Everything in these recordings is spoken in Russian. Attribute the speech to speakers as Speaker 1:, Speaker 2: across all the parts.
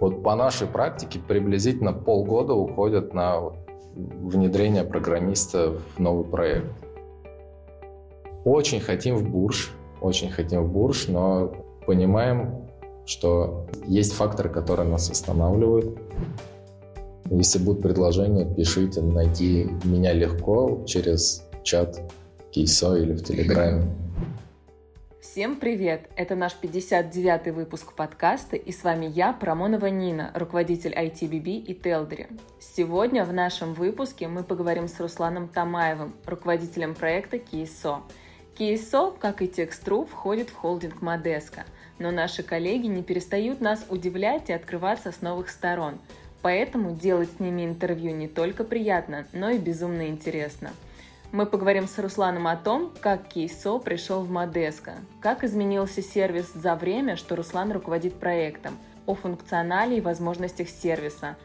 Speaker 1: Вот по нашей практике приблизительно полгода уходят на внедрение программиста в новый проект. Очень хотим в Бурж, очень хотим в Бурж, но понимаем, что есть факторы, которые нас останавливают. Если будут предложения, пишите, найти меня легко через чат Кейсо или в Телеграме.
Speaker 2: Всем привет! Это наш 59-й выпуск подкаста, и с вами я, Промонова Нина, руководитель ITBB и Телдери. Сегодня в нашем выпуске мы поговорим с Русланом Тамаевым, руководителем проекта KSO. KSO, как и Text.ru, входит в холдинг Модеска, но наши коллеги не перестают нас удивлять и открываться с новых сторон. Поэтому делать с ними интервью не только приятно, но и безумно интересно – мы поговорим с Русланом о том, как Кейсо пришел в Модеско, как изменился сервис за время, что Руслан руководит проектом, о функционале и возможностях сервиса.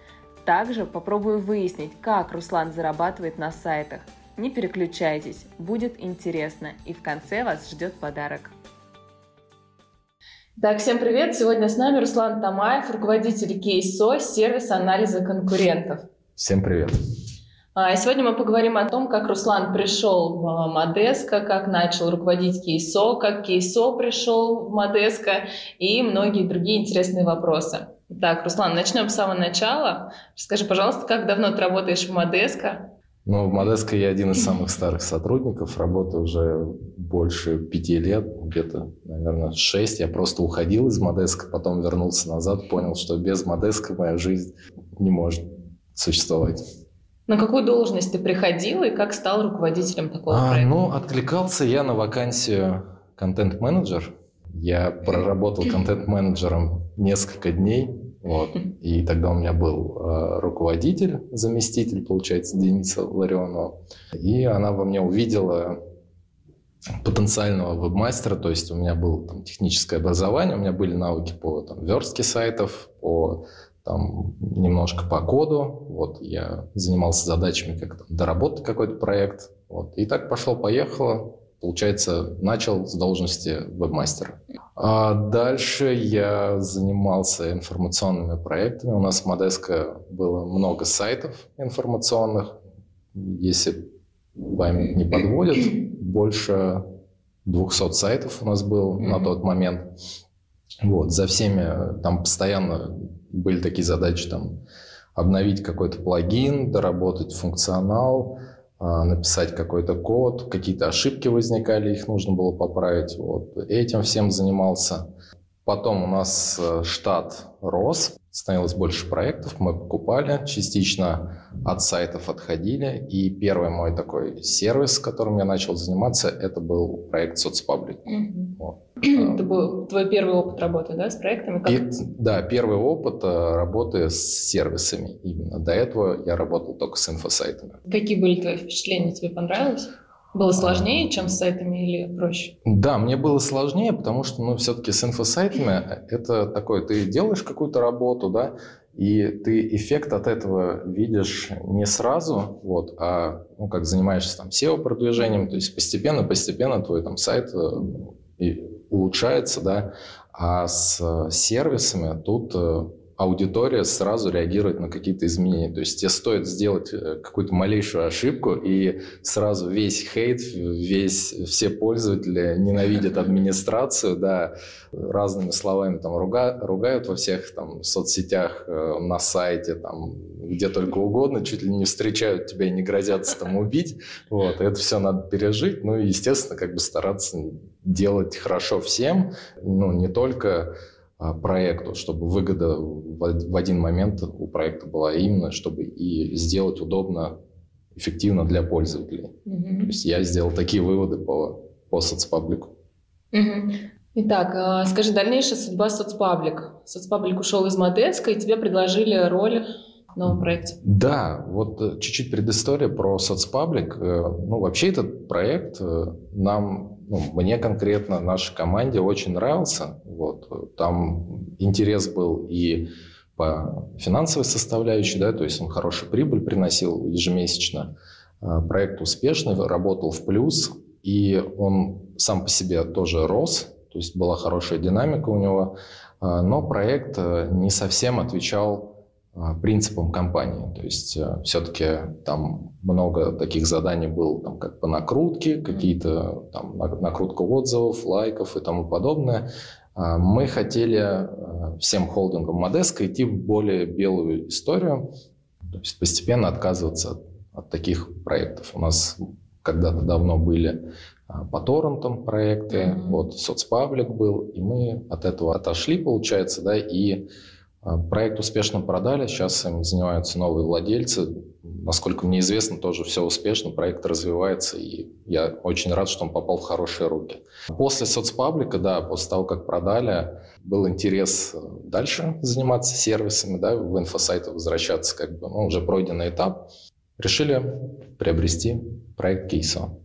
Speaker 2: Также попробую выяснить, как Руслан зарабатывает на сайтах. Не переключайтесь, будет интересно, и в конце вас ждет подарок. Так, всем привет! Сегодня с нами Руслан Тамаев, руководитель Кейсо, сервиса анализа конкурентов.
Speaker 1: Всем привет!
Speaker 2: А, сегодня мы поговорим о том, как Руслан пришел в а, Модеско, как начал руководить Кейсо, как Кейсо пришел в Модеско и многие другие интересные вопросы. Так, Руслан, начнем с самого начала. Скажи, пожалуйста, как давно ты работаешь в Модеско?
Speaker 1: Ну, в Модеско я один из самых старых сотрудников, работаю уже больше пяти лет, где-то, наверное, шесть. Я просто уходил из Модеско, потом вернулся назад, понял, что без Модеско моя жизнь не может существовать.
Speaker 2: На какую должность ты приходил и как стал руководителем такого а, проекта?
Speaker 1: Ну, откликался я на вакансию контент-менеджер. Я проработал контент-менеджером несколько дней. Вот. И тогда у меня был э, руководитель, заместитель, получается, Дениса Ларионова. И она во мне увидела потенциального вебмастера, то есть у меня было там, техническое образование, у меня были навыки по там, верстке сайтов, по там немножко по коду, вот я занимался задачами, как там, доработать какой-то проект, вот, и так пошло-поехало, получается, начал с должности вебмастера. А дальше я занимался информационными проектами. У нас в Модеско было много сайтов информационных. Если память не подводит, больше 200 сайтов у нас было mm-hmm. на тот момент. Вот, за всеми там постоянно были такие задачи, там, обновить какой-то плагин, доработать функционал, а, написать какой-то код, какие-то ошибки возникали, их нужно было поправить. Вот. Этим всем занимался. Потом у нас э, штат рос, становилось больше проектов, мы покупали, частично от сайтов отходили. И первый мой такой сервис, которым я начал заниматься, это был проект соцпаблик.
Speaker 2: Mm-hmm. Вот. Это был твой первый опыт работы, да, с проектами? Как... И,
Speaker 1: да, первый опыт э, работы с сервисами именно. До этого я работал только с инфосайтами.
Speaker 2: Какие были твои впечатления? Тебе понравилось? Было сложнее, чем с сайтами или проще?
Speaker 1: Да, мне было сложнее, потому что, ну, все-таки с инфосайтами это такое, ты делаешь какую-то работу, да, и ты эффект от этого видишь не сразу, вот, а, ну, как занимаешься там SEO-продвижением, то есть постепенно-постепенно твой там сайт э, улучшается, да, а с сервисами тут э, аудитория сразу реагирует на какие-то изменения. То есть тебе стоит сделать э, какую-то малейшую ошибку, и сразу весь хейт, весь, все пользователи ненавидят администрацию, да, разными словами там руга, ругают во всех там соцсетях, э, на сайте, там, где только угодно, чуть ли не встречают тебя и не грозятся там убить. Вот, это все надо пережить, ну и, естественно, как бы стараться делать хорошо всем, ну, не только проекту, чтобы выгода в один момент у проекта была именно, чтобы и сделать удобно, эффективно для пользователей. Mm-hmm. То есть я сделал такие выводы по, по соцпаблику.
Speaker 2: Mm-hmm. Итак, а, скажи, дальнейшая судьба соцпаблик. Соцпаблик ушел из Модеска, и тебе предложили роль в новом проекте.
Speaker 1: Да, вот э, чуть-чуть предыстория про соцпаблик. Э, ну, вообще этот проект э, нам ну, мне конкретно, нашей команде очень нравился. Вот. Там интерес был и по финансовой составляющей, да, то есть он хорошую прибыль приносил ежемесячно. А, проект успешный, работал в плюс, и он сам по себе тоже рос. то есть была хорошая динамика у него, но проект не совсем отвечал принципам компании. То есть все-таки там много таких заданий было, там, как по накрутке, какие-то там накрутка отзывов, лайков и тому подобное. Мы хотели всем холдингам Модеска идти в более белую историю, то есть постепенно отказываться от, от таких проектов. У нас когда-то давно были а, по торрентам проекты, mm-hmm. вот соцпаблик был, и мы от этого отошли, получается, да, и а, проект успешно продали, сейчас им занимаются новые владельцы. Насколько мне известно, тоже все успешно, проект развивается, и я очень рад, что он попал в хорошие руки. После соцпаблика, да, после того, как продали, был интерес э, дальше заниматься сервисами, да, в инфосайты возвращаться, как бы, ну, уже пройденный этап. Решили приобрести проект Кейсо.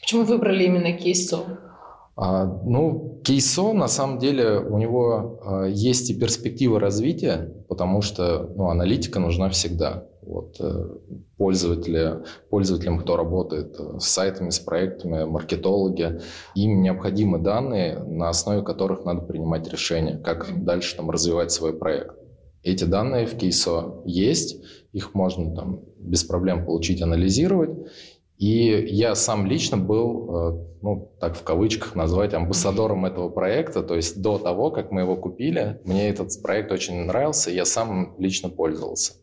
Speaker 2: Почему выбрали именно Кейсо?
Speaker 1: А, ну, Кейсо, на самом деле, у него а, есть и перспектива развития, потому что ну, аналитика нужна всегда. Вот, э, пользователи, пользователям, кто работает э, с сайтами, с проектами, маркетологи, им необходимы данные, на основе которых надо принимать решения, как дальше там, развивать свой проект. Эти данные в Кейсо есть, их можно там без проблем получить, анализировать. И я сам лично был, э, ну, так в кавычках назвать, амбассадором этого проекта. То есть до того, как мы его купили, мне этот проект очень нравился, и я сам лично пользовался.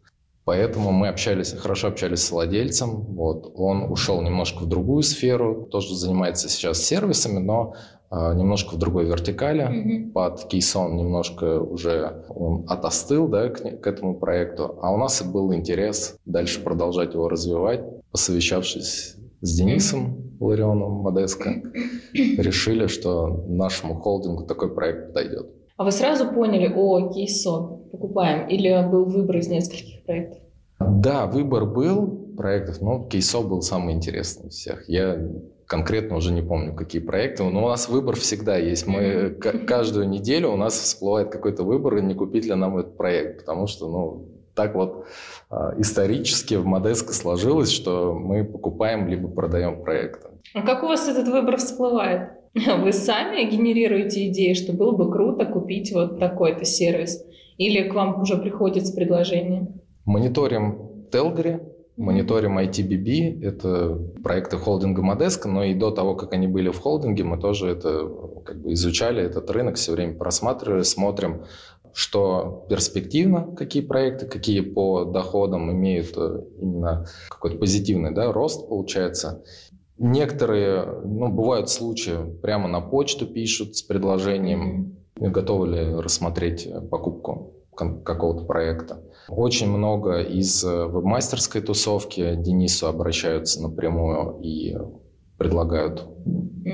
Speaker 1: Поэтому мы общались, хорошо общались с владельцем. Вот. Он ушел немножко в другую сферу, тоже занимается сейчас сервисами, но э, немножко в другой вертикали. Mm-hmm. Под кейсон немножко уже он отостыл да, к, к этому проекту. А у нас и был интерес дальше продолжать его развивать. Посовещавшись с Денисом Ларионовым Модеско, решили, что нашему холдингу такой проект подойдет.
Speaker 2: А вы сразу поняли, о, кейсон, покупаем? Или был выбор из нескольких проектов?
Speaker 1: Да, выбор был проектов, но кейсо был самый интересный из всех. Я конкретно уже не помню, какие проекты, но у нас выбор всегда есть. Мы каждую неделю у нас всплывает какой-то выбор, и не купить ли нам этот проект, потому что, ну, так вот а, исторически в Модеско сложилось, что мы покупаем либо продаем проекты.
Speaker 2: А как у вас этот выбор всплывает? Вы сами генерируете идеи, что было бы круто купить вот такой-то сервис? Или к вам уже приходит с предложением?
Speaker 1: Мониторим Телгри, мониторим ITBB, это проекты холдинга Модеска, но и до того, как они были в холдинге, мы тоже это как бы изучали, этот рынок все время просматривали, смотрим, что перспективно, какие проекты, какие по доходам имеют э, именно какой-то позитивный да, рост, получается. Некоторые, ну, бывают случаи, прямо на почту пишут с предложением, готовы ли рассмотреть покупку какого-то проекта. Очень много из э, вебмастерской тусовки Денису обращаются напрямую и предлагают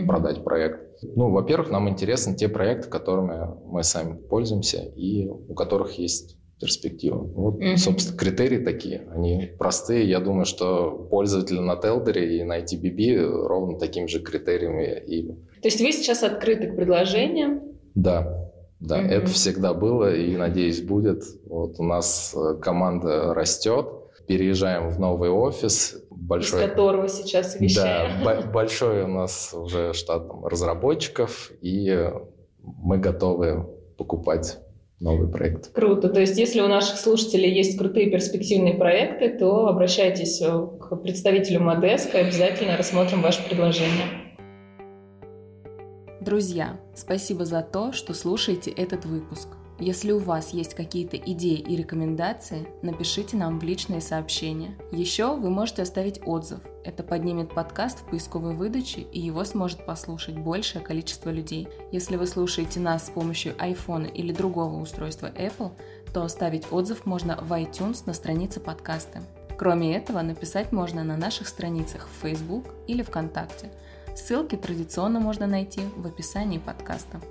Speaker 1: продать проект. Ну, во-первых, нам интересны те проекты, которыми мы сами пользуемся и у которых есть перспектива. Вот, mm-hmm. собственно, критерии такие. Они простые. Я думаю, что пользователи на Телдере и на ITBB ровно такими же критериями. И...
Speaker 2: То есть вы сейчас открыты к предложениям?
Speaker 1: Да. Да, mm-hmm. это всегда было и, надеюсь, будет. Вот у нас э, команда растет, переезжаем в новый офис.
Speaker 2: Большой, Из которого сейчас вещаем.
Speaker 1: Да, большой у нас уже штат разработчиков, и мы готовы покупать новый проект.
Speaker 2: Круто. То есть, если у наших слушателей есть крутые перспективные проекты, то обращайтесь э, к представителю Модеска, обязательно рассмотрим ваше предложение. Друзья, спасибо за то, что слушаете этот выпуск. Если у вас есть какие-то идеи и рекомендации, напишите нам в личные сообщения. Еще вы можете оставить отзыв. Это поднимет подкаст в поисковой выдаче, и его сможет послушать большее количество людей. Если вы слушаете нас с помощью iPhone или другого устройства Apple, то оставить отзыв можно в iTunes на странице подкаста. Кроме этого, написать можно на наших страницах в Facebook или ВКонтакте – Ссылки традиционно можно найти в описании подкаста.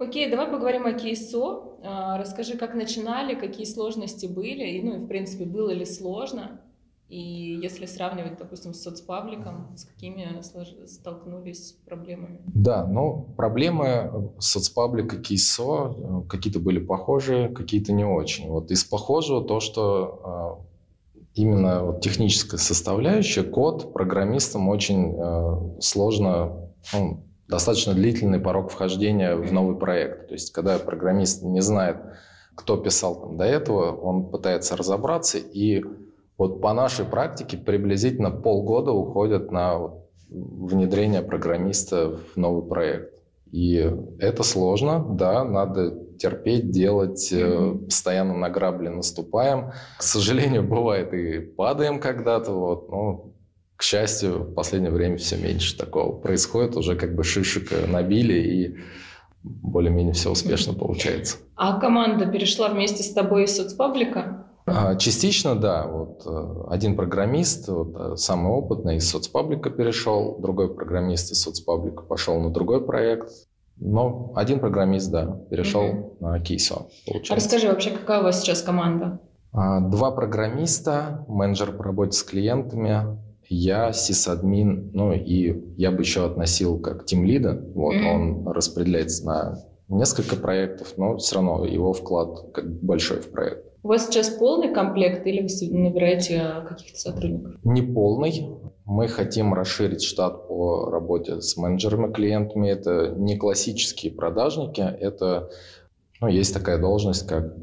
Speaker 2: Окей, давай поговорим о кейсо. А, расскажи, как начинали, какие сложности были, и, ну в принципе, было ли сложно, и если сравнивать, допустим, с соцпабликом, с какими столкнулись проблемами?
Speaker 1: Да, ну, проблемы соцпаблика кейсо э, какие-то были похожие, какие-то не очень. Вот из похожего то, что а, именно вот техническая составляющая, код программистам очень э, сложно, ну, достаточно длительный порог вхождения в новый проект. То есть, когда программист не знает, кто писал там до этого, он пытается разобраться, и вот по нашей практике приблизительно полгода уходят на внедрение программиста в новый проект. И это сложно, да, надо терпеть, делать, mm-hmm. постоянно на грабли наступаем. К сожалению, бывает и падаем когда-то, вот, но, к счастью, в последнее время все меньше такого происходит, уже как бы шишек набили и более-менее все успешно получается.
Speaker 2: А команда перешла вместе с тобой из соцпаблика?
Speaker 1: А, частично, да. Вот э, один программист, вот, э, самый опытный, из соцпаблика перешел, другой программист из соцпаблика пошел на другой проект. Но один программист, да, перешел mm-hmm. на Кейсо.
Speaker 2: А расскажи вообще, какая у вас сейчас команда?
Speaker 1: А, два программиста, менеджер по работе с клиентами, я сисадмин, ну и я бы еще относил как тимлида. Вот mm-hmm. он распределяется на несколько проектов, но все равно его вклад как большой в проект.
Speaker 2: У вас сейчас полный комплект или вы набираете каких-то сотрудников?
Speaker 1: Не полный. Мы хотим расширить штат по работе с менеджерами, клиентами. Это не классические продажники, это ну, есть такая должность, как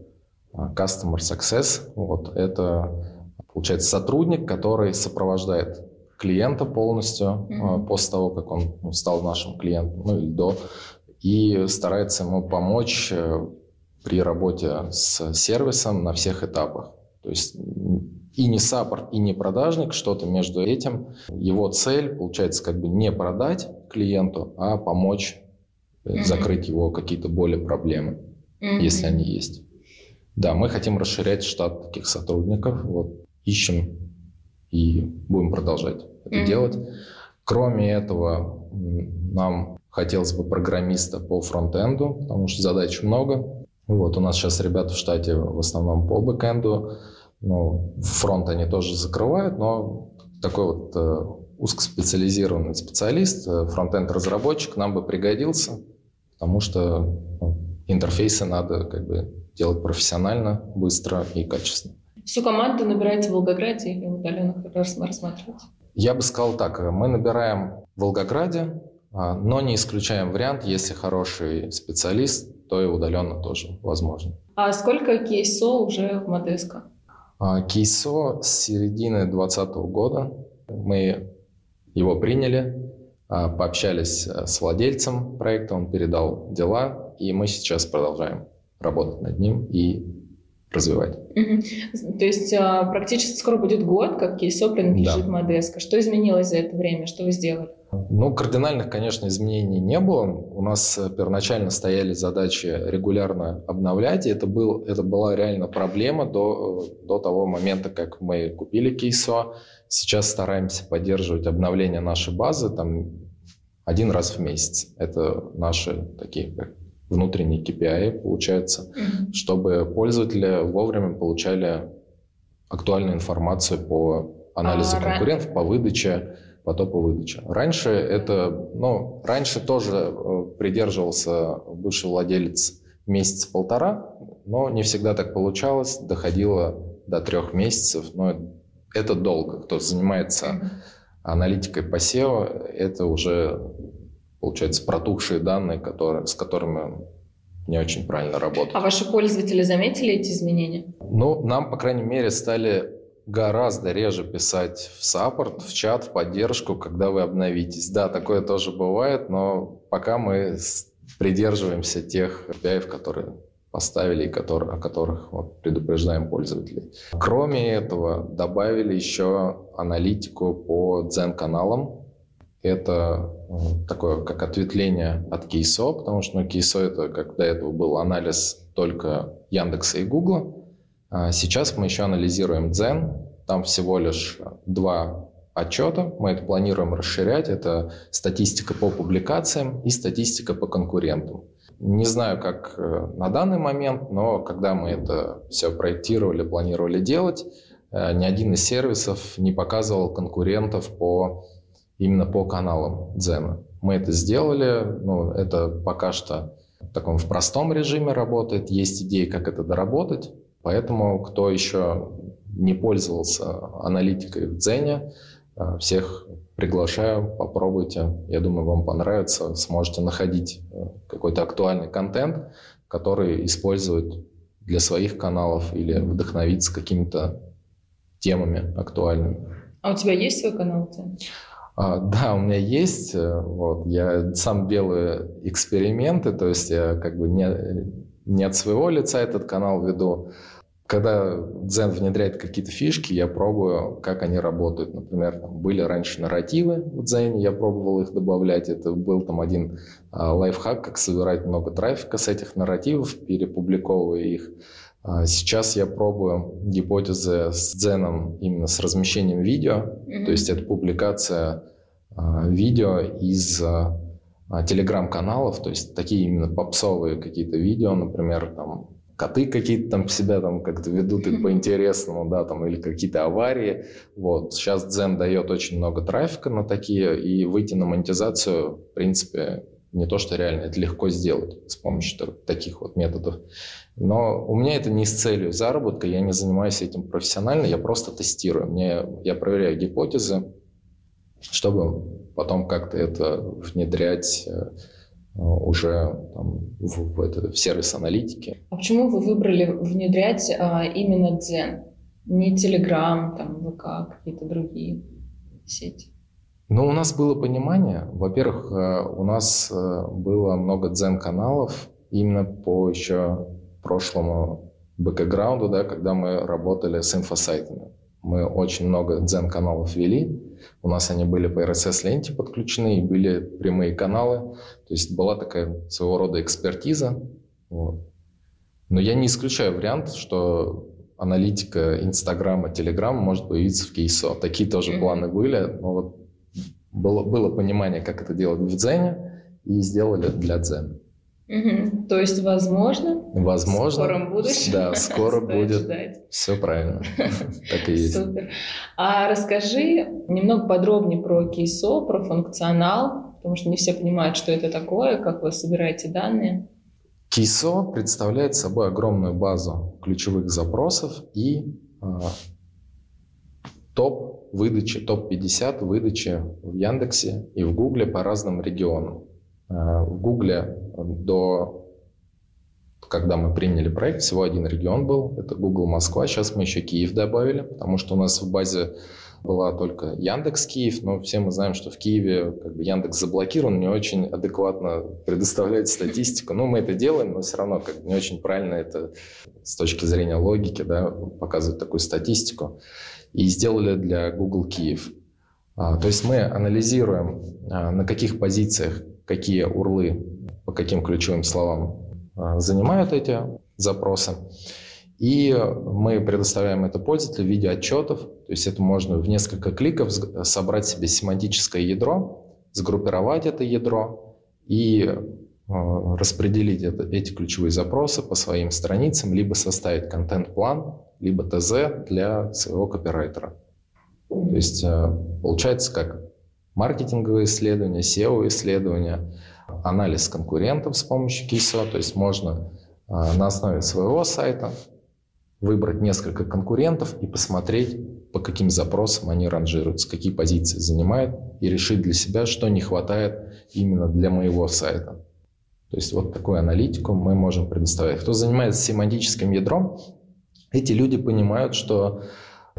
Speaker 1: а, Customer Success. Вот, это, получается, сотрудник, который сопровождает клиента полностью mm-hmm. после того, как он стал нашим клиентом, ну или до, и старается ему помочь э, при работе с сервисом на всех этапах. То есть и не саппорт, и не продажник, что-то между этим. Его цель, получается, как бы не продать клиенту, а помочь mm-hmm. закрыть его какие-то боли, проблемы, mm-hmm. если они есть. Да, мы хотим расширять штат таких сотрудников. Вот ищем и будем продолжать это mm-hmm. делать. Кроме этого, нам хотелось бы программиста по фронтенду, потому что задач много. Вот, у нас сейчас ребята в штате в основном по бэкенду. Ну, фронт они тоже закрывают, но такой вот э, узкоспециализированный специалист, э, фронтенд-разработчик нам бы пригодился, потому что ну, интерфейсы надо как бы делать профессионально, быстро и качественно.
Speaker 2: Всю команду набираете в Волгограде или удаленных рассматриваете?
Speaker 1: Я бы сказал так, мы набираем в Волгограде, а, но не исключаем вариант, если хороший специалист, то и удаленно тоже возможно.
Speaker 2: А сколько кейсо уже в Модеско?
Speaker 1: А, кейсо с середины 2020 года. Мы его приняли, а, пообщались с владельцем проекта, он передал дела, и мы сейчас продолжаем работать над ним и развивать.
Speaker 2: Угу. То есть практически скоро будет год, как кейсо принадлежит да. Модеско. Что изменилось за это время? Что вы сделали?
Speaker 1: Ну, кардинальных, конечно, изменений не было. У нас первоначально стояли задачи регулярно обновлять, и это, был, это была реально проблема до, до того момента, как мы купили кейсо. Сейчас стараемся поддерживать обновление нашей базы там, один раз в месяц. Это наши такие как внутренние KPI, получается, mm-hmm. чтобы пользователи вовремя получали актуальную информацию по анализу а, конкурентов, по выдаче потопа выдачи. Раньше это, ну, раньше тоже э, придерживался бывший владелец месяц-полтора, но не всегда так получалось, доходило до трех месяцев, но это долго. Кто занимается аналитикой по SEO, это уже, получается, протухшие данные, которые, с которыми не очень правильно работать.
Speaker 2: А ваши пользователи заметили эти изменения?
Speaker 1: Ну, нам, по крайней мере, стали гораздо реже писать в саппорт, в чат, в поддержку, когда вы обновитесь. Да, такое тоже бывает, но пока мы придерживаемся тех API, которые поставили и которые, о которых вот, предупреждаем пользователей. Кроме этого, добавили еще аналитику по Zen-каналам. Это такое как ответвление от Кейсо, потому что ну, Кейсо это как до этого был анализ только Яндекса и Гугла. А сейчас мы еще анализируем Zen. Там всего лишь два отчета. Мы это планируем расширять. Это статистика по публикациям и статистика по конкурентам. Не знаю, как э, на данный момент, но когда мы это все проектировали, планировали делать, э, ни один из сервисов не показывал конкурентов по, именно по каналам Дзена. Мы это сделали, ну, это пока что в таком в простом режиме работает, есть идеи, как это доработать, Поэтому, кто еще не пользовался аналитикой в Дзене, э, всех Приглашаю, попробуйте. Я думаю, вам понравится. Сможете находить э, какой-то актуальный контент, который используют для своих каналов или вдохновиться какими-то темами актуальными.
Speaker 2: А у тебя есть свой канал?
Speaker 1: А, да, у меня есть. Э, вот, я сам делаю эксперименты, то есть я как бы не, не от своего лица этот канал веду. Когда Дзен внедряет какие-то фишки, я пробую, как они работают. Например, там были раньше нарративы в Дзене, я пробовал их добавлять. Это был там один а, лайфхак, как собирать много трафика с этих нарративов, перепубликовывая их. А сейчас я пробую гипотезы с дзеном именно с размещением видео. Mm-hmm. То есть это публикация а, видео из а, телеграм-каналов, то есть такие именно попсовые какие-то видео, например, там коты какие-то там себя там как-то ведут и по-интересному, да, там, или какие-то аварии. Вот. Сейчас Дзен дает очень много трафика на такие, и выйти на монетизацию, в принципе, не то, что реально, это легко сделать с помощью таких вот методов. Но у меня это не с целью заработка, я не занимаюсь этим профессионально, я просто тестирую. Мне, я проверяю гипотезы, чтобы потом как-то это внедрять э, уже там, в, в, это, в сервис аналитики.
Speaker 2: А почему вы выбрали внедрять а, именно Дзен? Не Telegram, там, ВК, какие-то другие сети?
Speaker 1: Ну, у нас было понимание. Во-первых, э, у нас э, было много дзен-каналов именно по еще прошлому бэкграунду, да, когда мы работали с инфосайтами. Мы очень много дзен-каналов вели. У нас они были по RSS-ленте подключены и были прямые каналы. То есть была такая своего рода экспертиза. Вот. Но я не исключаю вариант, что аналитика Инстаграма, Телеграма может появиться в кейсо. Такие тоже mm-hmm. планы были. Но вот было, было понимание, как это делать в Дзене, и сделали для Дзена.
Speaker 2: Угу. То есть, возможно,
Speaker 1: возможно, в
Speaker 2: скором будущем.
Speaker 1: Да, скоро будет. Ждать. Все правильно. Так и есть.
Speaker 2: Супер. А расскажи немного подробнее про кейсо, про функционал, потому что не все понимают, что это такое, как вы собираете данные.
Speaker 1: Кейсо представляет собой огромную базу ключевых запросов и э, топ выдачи, топ-50 выдачи в Яндексе и в Гугле по разным регионам. Э, в Гугле до когда мы приняли проект, всего один регион был, это Google Москва. Сейчас мы еще Киев добавили, потому что у нас в базе была только Яндекс Киев, но все мы знаем, что в Киеве как бы Яндекс заблокирован, не очень адекватно предоставляет статистику. Ну, мы это делаем, но все равно как бы не очень правильно это с точки зрения логики да, показывать такую статистику. И сделали для Google Киев. А, то есть мы анализируем, а, на каких позициях какие урлы по каким ключевым словам занимают эти запросы. И мы предоставляем это пользователю в виде отчетов. То есть это можно в несколько кликов собрать себе семантическое ядро, сгруппировать это ядро и распределить это, эти ключевые запросы по своим страницам, либо составить контент-план, либо ТЗ для своего копирайтера. То есть получается как маркетинговые исследования, SEO-исследования, анализ конкурентов с помощью KISO, то есть можно а, на основе своего сайта выбрать несколько конкурентов и посмотреть, по каким запросам они ранжируются, какие позиции занимают, и решить для себя, что не хватает именно для моего сайта. То есть вот такую аналитику мы можем предоставить. Кто занимается семантическим ядром, эти люди понимают, что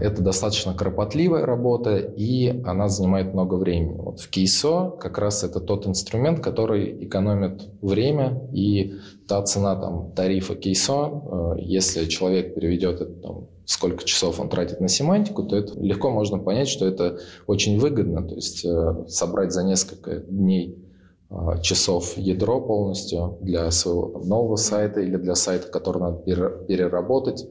Speaker 1: это достаточно кропотливая работа, и она занимает много времени. Вот в Кейсо как раз это тот инструмент, который экономит время, и та цена там, тарифа Кейсо, э, если человек переведет это, там, сколько часов он тратит на семантику, то это легко можно понять, что это очень выгодно. То есть э, собрать за несколько дней э, часов ядро полностью для своего нового сайта или для сайта, который надо переработать,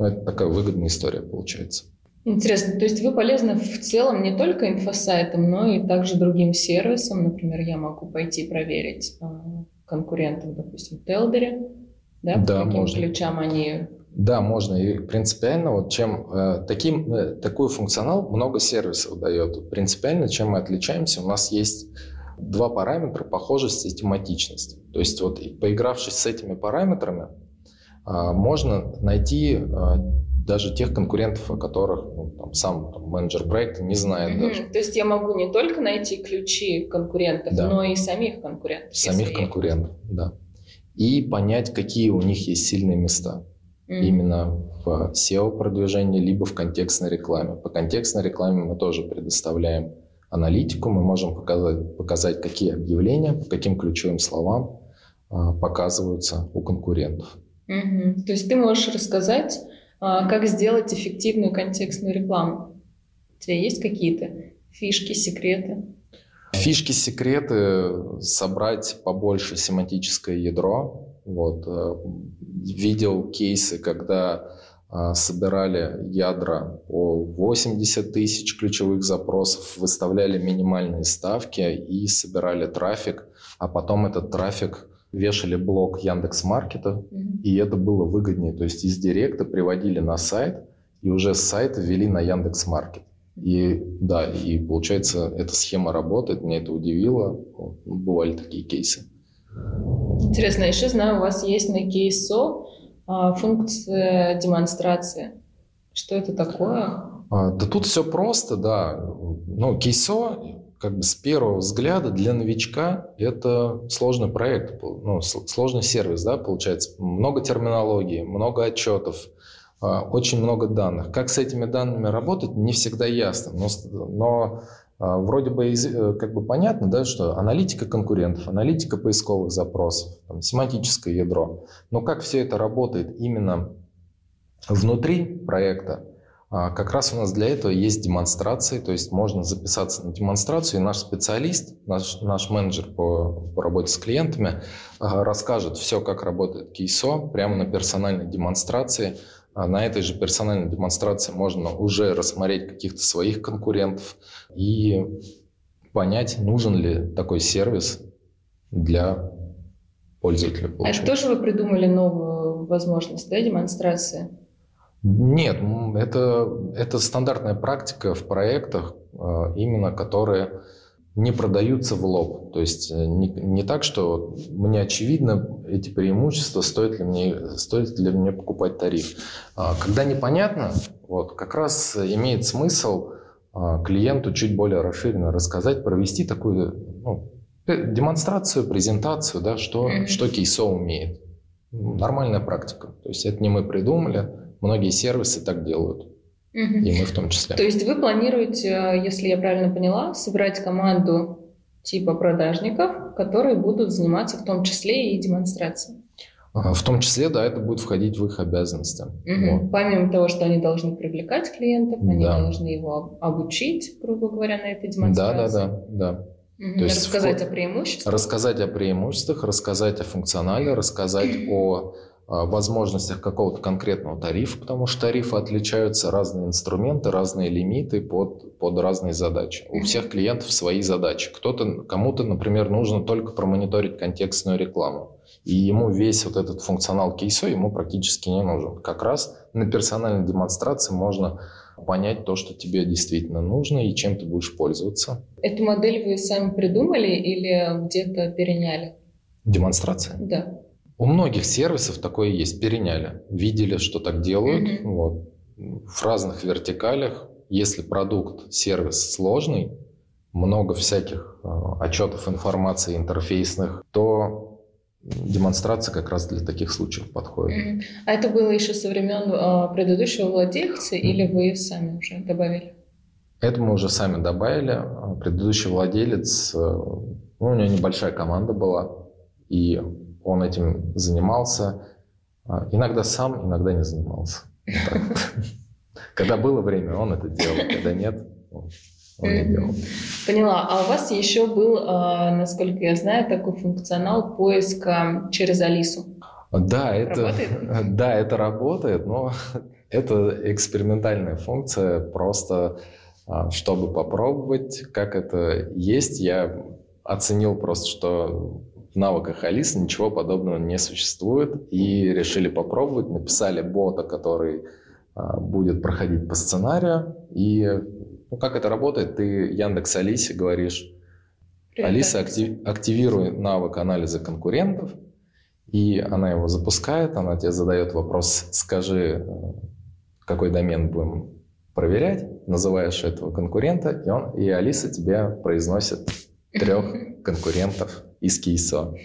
Speaker 1: ну, это такая выгодная история получается.
Speaker 2: Интересно, то есть вы полезны в целом не только инфосайтам, но и также другим сервисам. Например, я могу пойти проверить а, конкурентов, допустим, Телдере, да,
Speaker 1: да
Speaker 2: по каким
Speaker 1: можно.
Speaker 2: ключам они
Speaker 1: да, можно. И принципиально, вот чем э, таким, э, такой функционал много сервисов дает. Принципиально, чем мы отличаемся, у нас есть два параметра похожесть и тематичность. То есть вот поигравшись с этими параметрами, можно найти а, даже тех конкурентов, о которых ну, там, сам там, менеджер проекта не знает mm-hmm. даже.
Speaker 2: То есть я могу не только найти ключи конкурентов, да. но и самих конкурентов.
Speaker 1: Самих конкурентов, да. И понять, какие у них есть сильные места. Mm-hmm. Именно в SEO-продвижении, либо в контекстной рекламе. По контекстной рекламе мы тоже предоставляем аналитику, мы можем показать, показать какие объявления, по каким ключевым словам а, показываются у конкурентов.
Speaker 2: Угу. То есть ты можешь рассказать, а, как сделать эффективную контекстную рекламу? У тебя есть какие-то фишки, секреты?
Speaker 1: Фишки, секреты, собрать побольше семантическое ядро. Вот. Э, видел кейсы, когда а, собирали ядра по 80 тысяч ключевых запросов, выставляли минимальные ставки и собирали трафик, а потом этот трафик вешали блок Яндекс Маркета, mm-hmm. и это было выгоднее. То есть из Директа приводили на сайт, и уже с сайта ввели на Яндекс Маркет. И да, и получается, эта схема работает, меня это удивило. Бывали такие кейсы.
Speaker 2: Интересно, еще знаю, у вас есть на кейсо а, функция демонстрации. Что это такое?
Speaker 1: А, да тут все просто, да. Ну, кейсо, как бы с первого взгляда для новичка это сложный проект, ну, сложный сервис, да, получается. Много терминологии, много отчетов, а, очень много данных. Как с этими данными работать, не всегда ясно. Но, но а, вроде бы э, как бы понятно, да, что аналитика конкурентов, аналитика поисковых запросов, там, семантическое ядро. Но как все это работает именно внутри проекта, как раз у нас для этого есть демонстрации, то есть можно записаться на демонстрацию, и наш специалист, наш, наш менеджер по, по работе с клиентами а, расскажет все, как работает кейсо, прямо на персональной демонстрации, а на этой же персональной демонстрации можно уже рассмотреть каких-то своих конкурентов и понять, нужен ли такой сервис для пользователя.
Speaker 2: Получения. А это тоже вы придумали новую возможность, да, демонстрации?
Speaker 1: Нет, это, это стандартная практика в проектах, а, именно которые не продаются в лоб. То есть э, не, не так, что мне очевидно эти преимущества, стоит ли мне, стоит ли мне покупать тариф. А, когда непонятно, вот, как раз имеет смысл а, клиенту чуть более расширенно рассказать, провести такую ну, демонстрацию, презентацию, да, что, что кейсо умеет. Нормальная практика. То есть это не мы придумали, многие сервисы так делают. Угу. И мы в том числе.
Speaker 2: То есть вы планируете, э, если я правильно поняла, собрать команду типа продажников, которые будут заниматься в том числе и демонстрацией?
Speaker 1: В том числе, да, это будет входить в их обязанности.
Speaker 2: Угу. Вот. Помимо того, что они должны привлекать клиентов, они да. должны его обучить, грубо говоря, на этой демонстрации.
Speaker 1: Да, да, да, да.
Speaker 2: Угу. То есть рассказать вход... о преимуществах.
Speaker 1: Рассказать о преимуществах, рассказать о функционале, рассказать о возможностях какого-то конкретного тарифа, потому что тарифы отличаются, разные инструменты, разные лимиты под, под разные задачи. У всех клиентов свои задачи. Кто-то, кому-то, например, нужно только промониторить контекстную рекламу. И ему весь вот этот функционал кейсо ему практически не нужен. Как раз на персональной демонстрации можно понять то, что тебе действительно нужно и чем ты будешь пользоваться.
Speaker 2: Эту модель вы сами придумали или где-то переняли?
Speaker 1: Демонстрация?
Speaker 2: Да.
Speaker 1: У многих сервисов такое есть, переняли, видели, что так делают. Mm-hmm. Вот. В разных вертикалях, если продукт, сервис сложный, много всяких э, отчетов, информации интерфейсных, то демонстрация как раз для таких случаев подходит.
Speaker 2: А это было еще со времен э, предыдущего владельца mm-hmm. или вы сами уже добавили?
Speaker 1: Это мы уже сами добавили. Предыдущий владелец, э, ну, у него небольшая команда была, и он этим занимался. А, иногда сам, иногда не занимался. Когда было время, он это делал, когда нет, он не делал.
Speaker 2: Поняла. А у вас еще был, а, насколько я знаю, такой функционал поиска через Алису.
Speaker 1: Да, это, работает? да, это работает, но это экспериментальная функция, просто а, чтобы попробовать, как это есть. Я оценил просто, что в навыках Алисы ничего подобного не существует. И решили попробовать. Написали бота, который а, будет проходить по сценарию. И ну, как это работает? Ты Яндекс Алисе говоришь, Привет, Алиса, актив, активируй навык анализа конкурентов. И она его запускает, она тебе задает вопрос, скажи, какой домен будем проверять, называешь этого конкурента, и, он, и Алиса тебе произносит трех конкурентов из кейсо.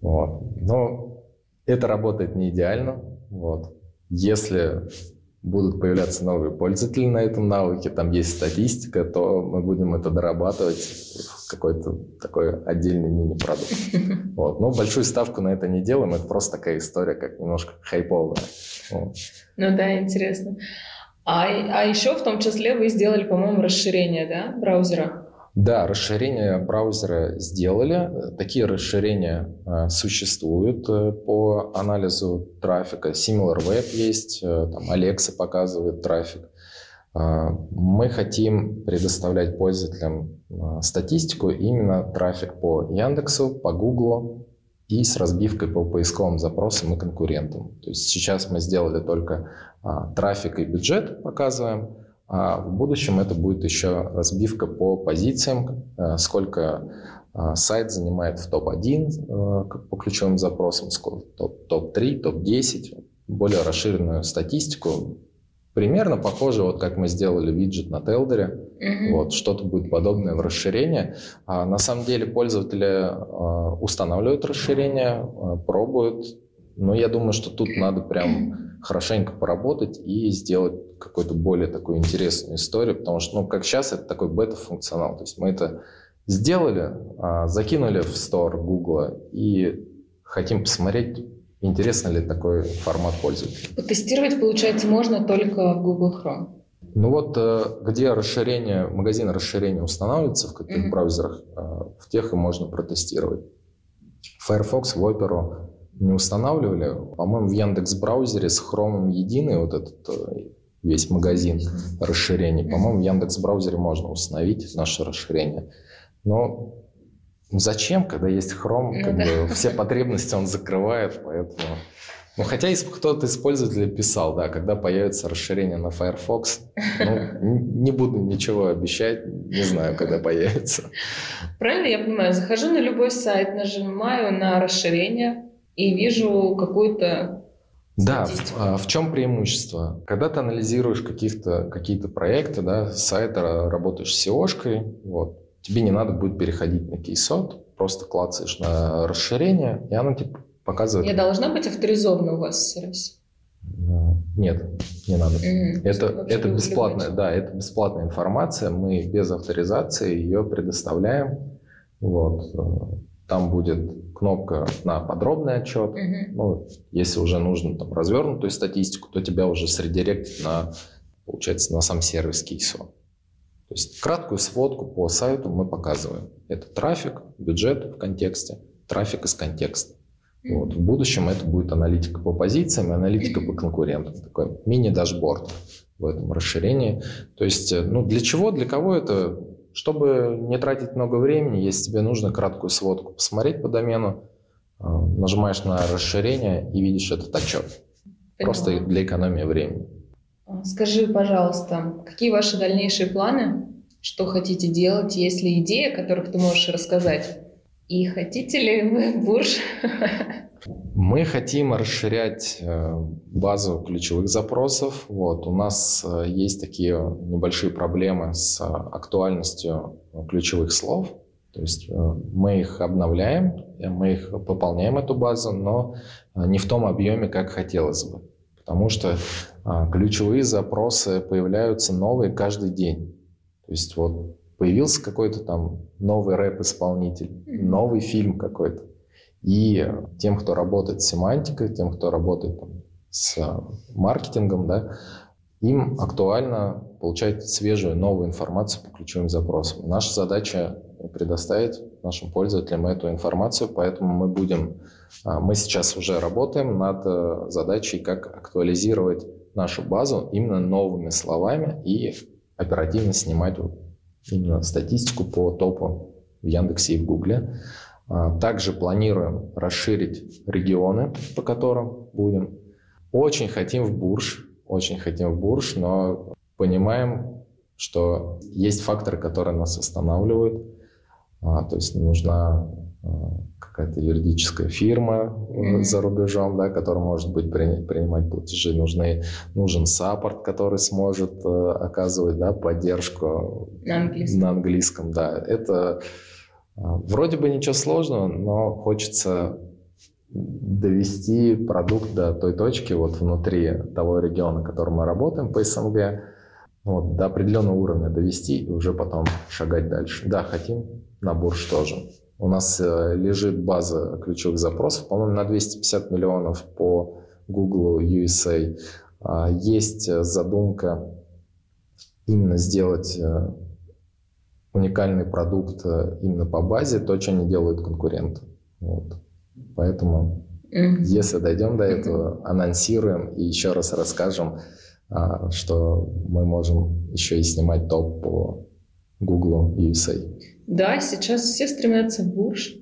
Speaker 1: Вот. Но это работает не идеально. Вот. Если будут появляться новые пользователи на этом навыке, там есть статистика, то мы будем это дорабатывать в какой-то такой отдельный мини-продукт. Вот. Но большую ставку на это не делаем, это просто такая история, как немножко хайповая. Вот.
Speaker 2: Ну да, интересно. А, а еще в том числе вы сделали, по-моему, расширение да, браузера.
Speaker 1: Да, расширение браузера сделали. Такие расширения э, существуют э, по анализу трафика. SimilarWeb есть, э, там Alexa показывает трафик. Э, мы хотим предоставлять пользователям э, статистику именно трафик по Яндексу, по Гуглу и с разбивкой по поисковым запросам и конкурентам. То есть сейчас мы сделали только э, трафик и бюджет показываем, а в будущем это будет еще разбивка по позициям, э, сколько э, сайт занимает в топ-1 э, по ключевым запросам, топ-3, топ-10, более расширенную статистику. Примерно похоже, вот как мы сделали виджет на Телдере, mm-hmm. вот что-то будет подобное в расширении. А на самом деле пользователи устанавливают расширение, пробуют, но я думаю, что тут надо прям хорошенько поработать и сделать какую-то более такую интересную историю, потому что, ну, как сейчас, это такой бета-функционал. То есть мы это сделали, а, закинули в стор Google и хотим посмотреть, интересно ли такой формат пользователя.
Speaker 2: Потестировать, получается, можно только в Google Chrome.
Speaker 1: Ну вот, э, где расширение, магазин расширения устанавливается в каких mm-hmm. браузерах, э, в тех и можно протестировать. Firefox в Opera не устанавливали. По-моему, в Яндекс браузере с Chrome единый вот этот э, весь магазин расширений. По-моему, в Яндекс браузере можно установить наше расширение. Но зачем, когда есть Chrome, ну, как да. бы все потребности он закрывает, поэтому... Ну, хотя кто-то из пользователей писал, да, когда появится расширение на Firefox, ну, не буду ничего обещать, не знаю, когда появится.
Speaker 2: Правильно я понимаю? Захожу на любой сайт, нажимаю на расширение и вижу какую-то
Speaker 1: да, в, а, в чем преимущество? Когда ты анализируешь каких-то, какие-то проекты, да, сайта, работаешь с SEO-шкой, вот, тебе не надо будет переходить на кейсот, просто клацаешь на расширение, и оно тебе показывает...
Speaker 2: Я должна быть авторизована у вас в сервисе?
Speaker 1: Нет, не надо. Mm-hmm. Это, это бесплатная, да, это бесплатная информация. Мы без авторизации ее предоставляем. Вот. Там будет кнопка на подробный отчет. Uh-huh. Ну, если уже нужно там, развернутую статистику, то тебя уже средиректит на, получается, на сам сервис кейсо. То есть краткую сводку по сайту мы показываем. Это трафик, бюджет в контексте, трафик из контекста. Вот. В будущем это будет аналитика по позициям аналитика по конкурентам. Такой мини-дашборд в этом расширении. То есть, э, ну, для чего, для кого это чтобы не тратить много времени, если тебе нужно краткую сводку посмотреть по домену, э, нажимаешь на расширение и видишь этот отчет. Понимаю. Просто для экономии времени.
Speaker 2: А, скажи, пожалуйста, какие ваши дальнейшие планы? Что хотите делать? Есть ли идеи, о которых ты можешь рассказать? И хотите ли вы бурж
Speaker 1: Мы хотим расширять э, базу ключевых запросов. Вот. У нас э, есть такие небольшие проблемы с актуальностью ключевых слов. То есть э, мы их обновляем, мы их пополняем, эту базу, но не в том объеме, как хотелось бы. Потому что ключевые запросы появляются новые каждый день. То есть вот появился какой-то там новый рэп-исполнитель, новый фильм какой-то. И тем, кто работает с семантикой, тем, кто работает там, с маркетингом, да, им актуально получать свежую, новую информацию по ключевым запросам. Наша задача предоставить нашим пользователям эту информацию, поэтому мы будем, а, мы сейчас уже работаем над э, задачей, как актуализировать нашу базу именно новыми словами и оперативно снимать именно статистику по топу в Яндексе и в Гугле. А, также планируем расширить регионы, по которым будем. Очень хотим в Бурж, очень хотим в Бурж, но понимаем, что есть факторы, которые нас останавливают. А, то есть нужна какая-то юридическая фирма mm-hmm. за рубежом, да, которая может быть при, принимать платежи, нужны, нужен саппорт, который сможет э, оказывать да, поддержку
Speaker 2: на английском.
Speaker 1: на английском. Да. Это вроде бы ничего сложного, но хочется довести продукт до той точки вот внутри того региона, в котором мы работаем по СНГ, вот, до определенного уровня довести и уже потом шагать дальше. Да, хотим на бурж тоже. У нас э, лежит база ключевых запросов, по-моему, на 250 миллионов по Google USA. А, есть задумка именно сделать э, уникальный продукт э, именно по базе, то, что они делают конкуренты. Вот. Поэтому, mm-hmm. если дойдем до этого, анонсируем и еще раз расскажем, а, что мы можем еще и снимать топ по Google USA.
Speaker 2: Да, сейчас все стремятся в бурж.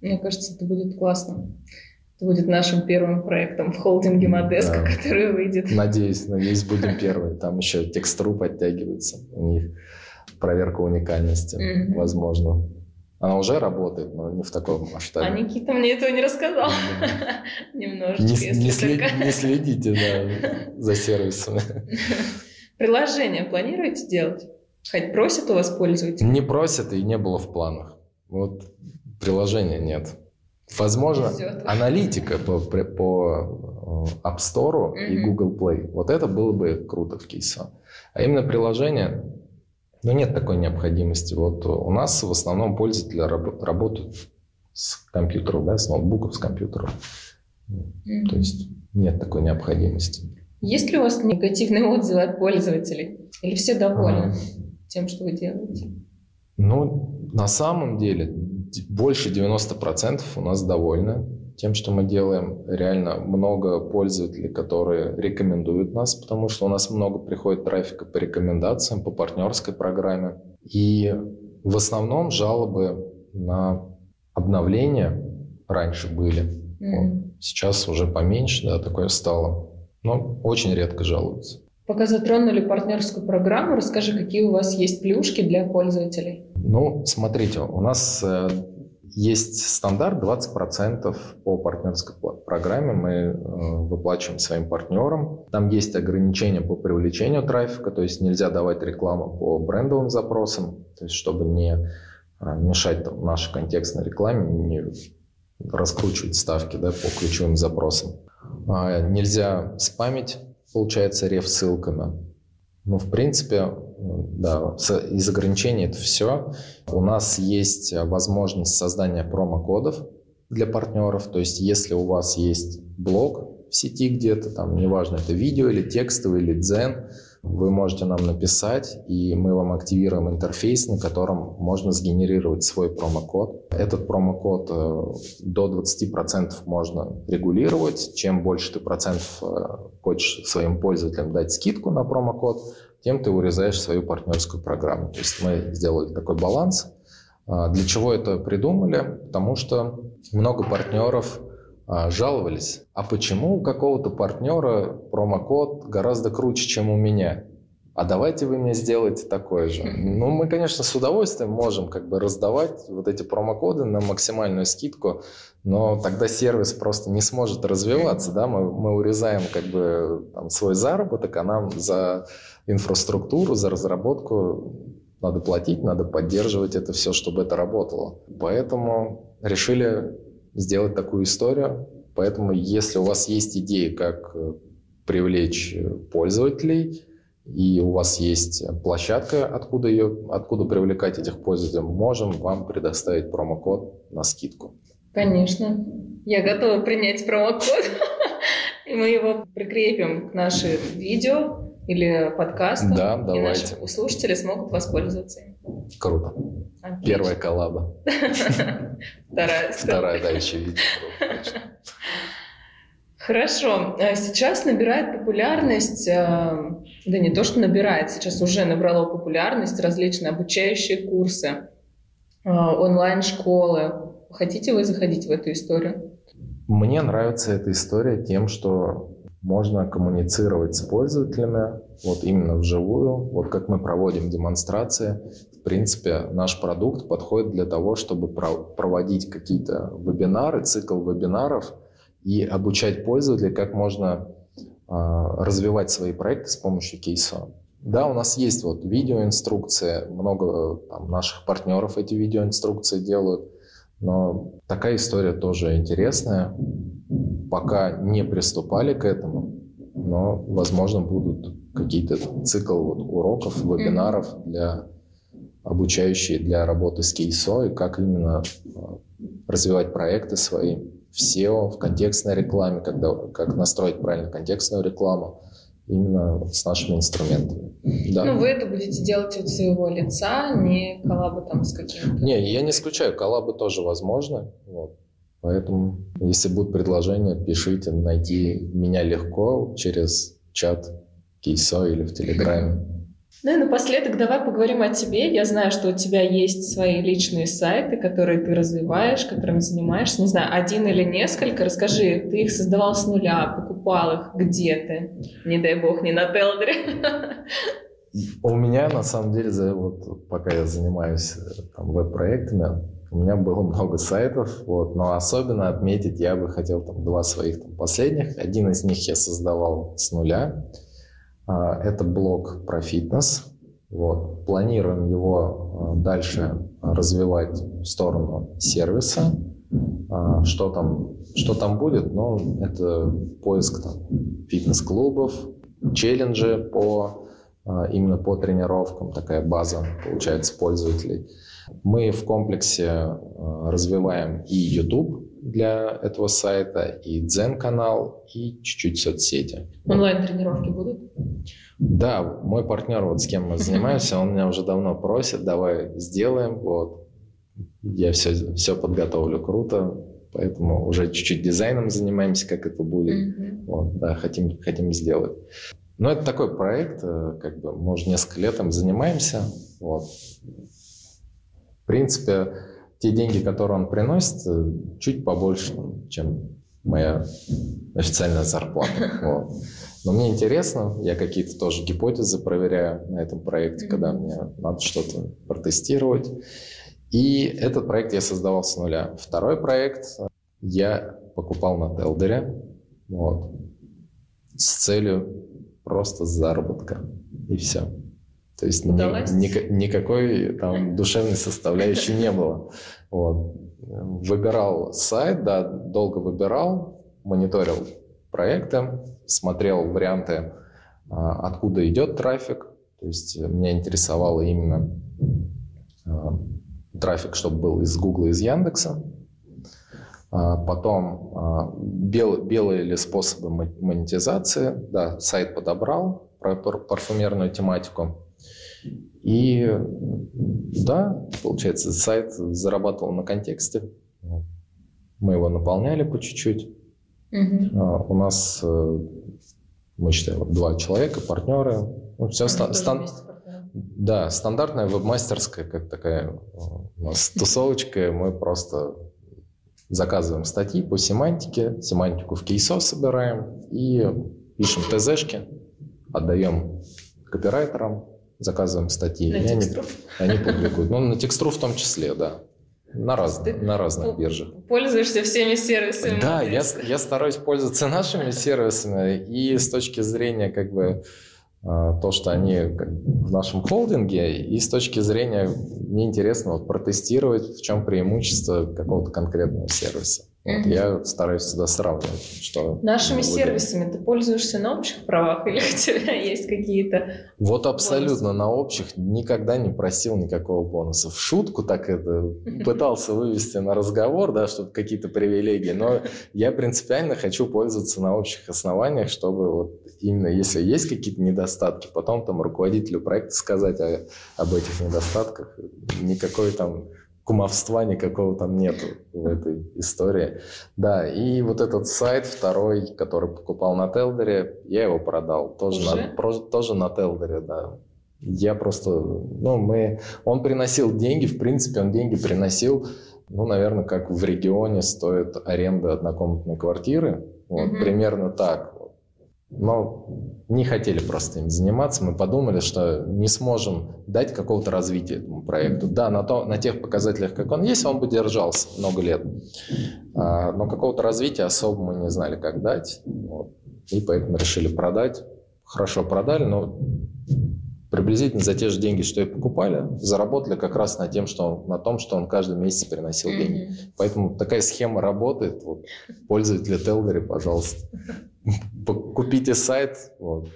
Speaker 2: Мне кажется, это будет классно. Это будет нашим первым проектом в холдинге Модеско, да. который выйдет.
Speaker 1: Надеюсь, надеюсь, будем первые. Там еще текстуру подтягивается. У них проверка уникальности, mm-hmm. возможно. Она уже работает, но не в таком масштабе.
Speaker 2: А Никита мне этого не рассказал. Немножечко,
Speaker 1: не, не, след, не следите за сервисами.
Speaker 2: Приложение планируете делать? Хоть просят у вас пользователи?
Speaker 1: Не просят и не было в планах. Вот приложения нет. Возможно, аналитика по, по э, App Store и Google Play. Вот это было бы круто в кейсе. А именно приложение, ну нет такой необходимости. Вот у нас в основном пользователи раб- работают с компьютером, да, с ноутбуков, с компьютером. Mm-hmm. То есть нет такой необходимости.
Speaker 2: Есть ли у вас негативные отзывы от пользователей? Или все довольны? А, тем, что вы делаете?
Speaker 1: Ну, на самом деле, больше 90% у нас довольны тем, что мы делаем. Реально много пользователей, которые рекомендуют нас, потому что у нас много приходит трафика по рекомендациям, по партнерской программе. И в основном жалобы на обновления раньше были. Mm-hmm. Сейчас уже поменьше, да, такое стало. Но очень редко жалуются.
Speaker 2: Пока затронули партнерскую программу, расскажи, какие у вас есть плюшки для пользователей?
Speaker 1: Ну, смотрите, у нас э, есть стандарт 20% по партнерской программе. Мы э, выплачиваем своим партнерам. Там есть ограничения по привлечению трафика, то есть нельзя давать рекламу по брендовым запросам, то есть чтобы не э, мешать там, нашей контекстной рекламе, не раскручивать ставки да, по ключевым запросам. А, нельзя спамить получается, реф ссылками. Ну, в принципе, да, из ограничений это все. У нас есть возможность создания промокодов для партнеров. То есть, если у вас есть блог в сети где-то, там, неважно, это видео или текстовый, или дзен, вы можете нам написать, и мы вам активируем интерфейс, на котором можно сгенерировать свой промокод. Этот промокод э, до 20% можно регулировать. Чем больше ты процентов э, хочешь своим пользователям дать скидку на промокод, тем ты урезаешь свою партнерскую программу. То есть мы сделали такой баланс. А, для чего это придумали? Потому что много партнеров а, жаловались, а почему у какого-то партнера промокод гораздо круче, чем у меня? А давайте вы мне сделаете такое же. Ну, мы, конечно, с удовольствием можем как бы раздавать вот эти промокоды на максимальную скидку, но тогда сервис просто не сможет развиваться, да, мы, мы урезаем как бы там, свой заработок, а нам за инфраструктуру, за разработку надо платить, надо поддерживать это все, чтобы это работало. Поэтому решили сделать такую историю. Поэтому, если у вас есть идеи, как э, привлечь э, пользователей, и у вас есть площадка, откуда, ее, откуда привлекать этих пользователей, можем вам предоставить промокод на скидку.
Speaker 2: Конечно. Я готова принять промокод. И мы его прикрепим к нашим видео или подкастам.
Speaker 1: Да, давайте. И
Speaker 2: наши слушатели смогут воспользоваться им.
Speaker 1: Круто. Отлично. Первая коллаба.
Speaker 2: Вторая.
Speaker 1: Вторая, да, еще видео.
Speaker 2: Хорошо. А сейчас набирает популярность, а, да не то, что набирает, сейчас уже набрало популярность различные обучающие курсы, а, онлайн-школы. Хотите вы заходить в эту историю?
Speaker 1: Мне нравится эта история тем, что можно коммуницировать с пользователями вот именно вживую. Вот как мы проводим демонстрации, в принципе, наш продукт подходит для того, чтобы проводить какие-то вебинары, цикл вебинаров и обучать пользователей, как можно а, развивать свои проекты с помощью кейса. Да, у нас есть вот видеоинструкция, много там, наших партнеров эти видеоинструкции делают, но такая история тоже интересная. Пока не приступали к этому, но, возможно, будут какие-то цикл вот, уроков, вебинаров для обучающие для работы с кейсо и как именно а, развивать проекты свои в SEO, в контекстной рекламе, когда, как настроить правильно контекстную рекламу именно с нашими инструментами.
Speaker 2: Да. Ну, вы это будете делать от своего лица, не коллабы там с каким-то...
Speaker 1: Не, я не исключаю, коллабы тоже возможны. Вот. Поэтому, если будут предложения, пишите, найти меня легко через чат Кейсо или в Телеграме.
Speaker 2: Ну и напоследок давай поговорим о тебе. Я знаю, что у тебя есть свои личные сайты, которые ты развиваешь, которыми занимаешься. Не знаю, один или несколько. Расскажи, ты их создавал с нуля, покупал их, где ты? Не дай бог, не на Телдере.
Speaker 1: У меня, на самом деле, за, вот, пока я занимаюсь э, там, веб-проектами, у меня было много сайтов, вот, но особенно отметить я бы хотел там, два своих там, последних. Один из них я создавал с нуля. А, это блог про фитнес. Вот. Планируем его а, дальше развивать в сторону сервиса. А, что там, что там будет? Ну, это поиск там, фитнес-клубов, челленджи по именно по тренировкам, такая база получается пользователей. Мы в комплексе развиваем и YouTube, для этого сайта, и Дзен-канал, и чуть-чуть соцсети.
Speaker 2: Онлайн-тренировки будут?
Speaker 1: Да, мой партнер, вот с кем мы занимаемся, он меня уже давно просит, давай сделаем, вот. Я все, все подготовлю круто, поэтому уже чуть-чуть дизайном занимаемся, как это будет. Mm-hmm. Вот, да, хотим, хотим сделать. Но это такой проект, э, как бы мы уже несколько лет им занимаемся. Вот. В принципе, те деньги, которые он приносит, э, чуть побольше, чем моя официальная зарплата. Вот. Но мне интересно, я какие-то тоже гипотезы проверяю на этом проекте, когда мне надо что-то протестировать. И этот проект я создавал с нуля. Второй проект я покупал на Телдере вот, с целью просто заработка. И все. То есть ни, ни, никакой там душевной составляющей не было. Вот. Выбирал сайт, да, долго выбирал, мониторил проекты, смотрел варианты, а, откуда идет трафик. То есть меня интересовало именно а, трафик, чтобы был из Гугла, из Яндекса. А, потом бел, белые ли способы монетизации. Да, сайт подобрал про парфюмерную тематику. И да, получается, сайт зарабатывал на контексте. Мы его наполняли по чуть-чуть. Угу. А, у нас, э, мы считаем, два человека, партнеры. Ну, все ста- стан- да, стандартная вебмастерская, как такая э, у нас тусовочка. Мы просто заказываем статьи по семантике, семантику в кейсо собираем и пишем ТЗшки, отдаем копирайтерам, заказываем статьи.
Speaker 2: На
Speaker 1: и
Speaker 2: они,
Speaker 1: они публикуют. Ну, на текстру в том числе, да. На, раз, на разных биржах.
Speaker 2: Пользуешься всеми сервисами.
Speaker 1: Да, я, я стараюсь пользоваться нашими сервисами. И с точки зрения как бы а, то, что они в нашем холдинге, и с точки зрения мне интересно вот протестировать, в чем преимущество какого-то конкретного сервиса. Вот я стараюсь всегда сравнивать, что...
Speaker 2: Нашими сервисами ты пользуешься на общих правах или у тебя есть какие-то...
Speaker 1: Вот абсолютно бонусы? на общих никогда не просил никакого бонуса. В шутку так это пытался вывести на разговор, да, чтобы какие-то привилегии, но я принципиально хочу пользоваться на общих основаниях, чтобы вот именно если есть какие-то недостатки, потом там руководителю проекта сказать о, об этих недостатках. Никакой там кумовства никакого там нету в этой истории. Да, и вот этот сайт второй, который покупал на Телдере, я его продал. Тоже, на, про, тоже на Телдере, да. Я просто, ну, мы, он приносил деньги, в принципе, он деньги приносил, ну, наверное, как в регионе стоит аренда однокомнатной квартиры. Вот, угу. Примерно так. Но не хотели просто им заниматься. Мы подумали, что не сможем дать какого-то развития этому проекту. Да, на, то, на тех показателях, как он есть, он бы держался много лет. А, но какого-то развития особо мы не знали, как дать. Вот. И поэтому решили продать. Хорошо продали, но приблизительно за те же деньги, что и покупали, заработали как раз на, тем, что он, на том, что он каждый месяц приносил mm-hmm. деньги. Поэтому такая схема работает. Вот, пользователи Телдери, пожалуйста, купите сайт, вот,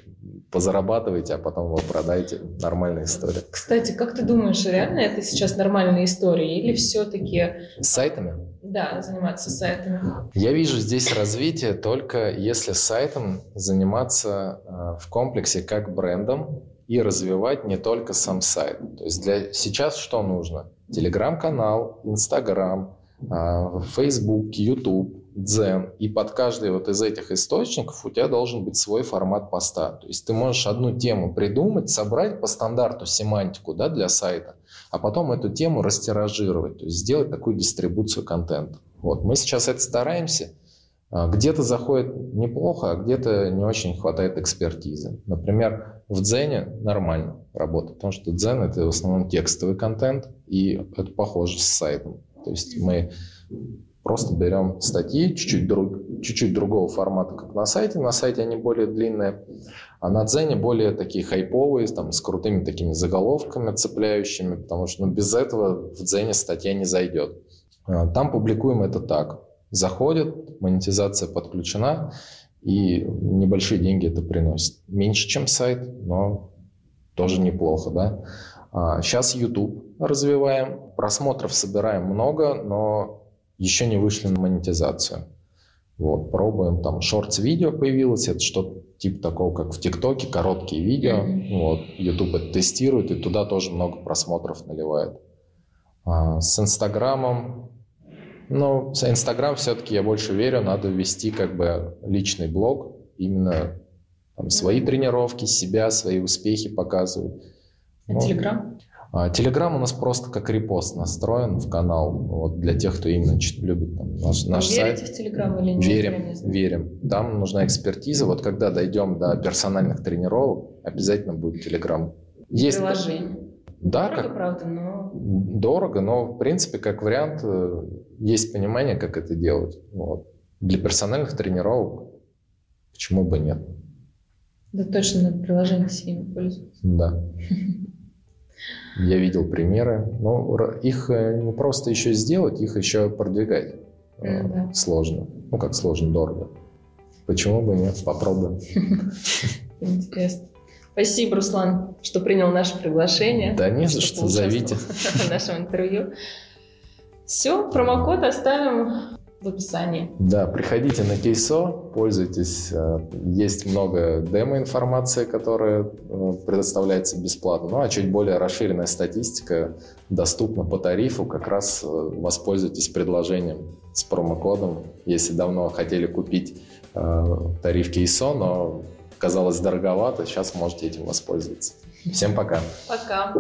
Speaker 1: позарабатывайте, а потом его продайте. Нормальная история.
Speaker 2: Кстати, как ты думаешь, реально это сейчас нормальная история или все-таки...
Speaker 1: С сайтами?
Speaker 2: Да, заниматься сайтами.
Speaker 1: Я вижу здесь развитие только если сайтом заниматься э, в комплексе как брендом, и развивать не только сам сайт. То есть для сейчас что нужно? Телеграм-канал, Инстаграм, Facebook, YouTube, Дзен. И под каждый вот из этих источников у тебя должен быть свой формат поста. То есть ты можешь одну тему придумать, собрать по стандарту семантику да, для сайта, а потом эту тему растиражировать, то есть сделать такую дистрибуцию контента. Вот. Мы сейчас это стараемся. А, где-то заходит неплохо, а где-то не очень хватает экспертизы. Например, в Дзене нормально работает, потому что Дзен – это в основном текстовый контент, и это похоже с сайтом. То есть мы просто берем статьи чуть-чуть, друг, чуть-чуть другого формата, как на сайте. На сайте они более длинные, а на Дзене более такие хайповые, там, с крутыми такими заголовками цепляющими, потому что ну, без этого в Дзене статья не зайдет. А, там публикуем это так заходят, монетизация подключена, и небольшие деньги это приносит. Меньше, чем сайт, но тоже неплохо, да. сейчас а, YouTube развиваем, просмотров собираем много, но еще не вышли на монетизацию. Вот, пробуем, там, шортс-видео появилось, это что-то типа такого, как в ТикТоке, короткие видео. Mm-hmm. Вот, YouTube это тестирует, и туда тоже много просмотров наливает. А, с Инстаграмом но в Инстаграм все-таки я больше верю, надо вести как бы личный блог, именно там, свои тренировки, себя, свои успехи показывать.
Speaker 2: А ну, Телеграм?
Speaker 1: Телеграм у нас просто как репост настроен в канал вот, для тех, кто именно любит там, наш, наш
Speaker 2: Вы
Speaker 1: сайт.
Speaker 2: Верите в Телеграм или нет?
Speaker 1: Верим, верим. Там нужна экспертиза. Вот когда дойдем до персональных тренировок, обязательно будет Телеграм.
Speaker 2: Есть приложение.
Speaker 1: Да,
Speaker 2: дорого,
Speaker 1: как,
Speaker 2: правда, но...
Speaker 1: Дорого, но в принципе как вариант э, есть понимание, как это делать. Вот. Для персональных тренировок почему бы нет?
Speaker 2: Да точно, приложение сильно пользоваться.
Speaker 1: Да. Я видел примеры. Но их э, не просто еще сделать, их еще продвигать э, да. сложно. Ну, как сложно, дорого. Почему бы нет? Попробуем.
Speaker 2: Интересно. Спасибо, Руслан, что принял наше приглашение.
Speaker 1: Да не за что, зовите.
Speaker 2: В нашем интервью. Все, промокод оставим в описании.
Speaker 1: Да, приходите на Кейсо, пользуйтесь. Э, есть много демо-информации, которая э, предоставляется бесплатно. Ну, а чуть более расширенная статистика доступна по тарифу. Как раз э, воспользуйтесь предложением с промокодом. Если давно хотели купить тариф Кейсо, но казалось дороговато, сейчас можете этим воспользоваться. Всем пока.
Speaker 2: Пока.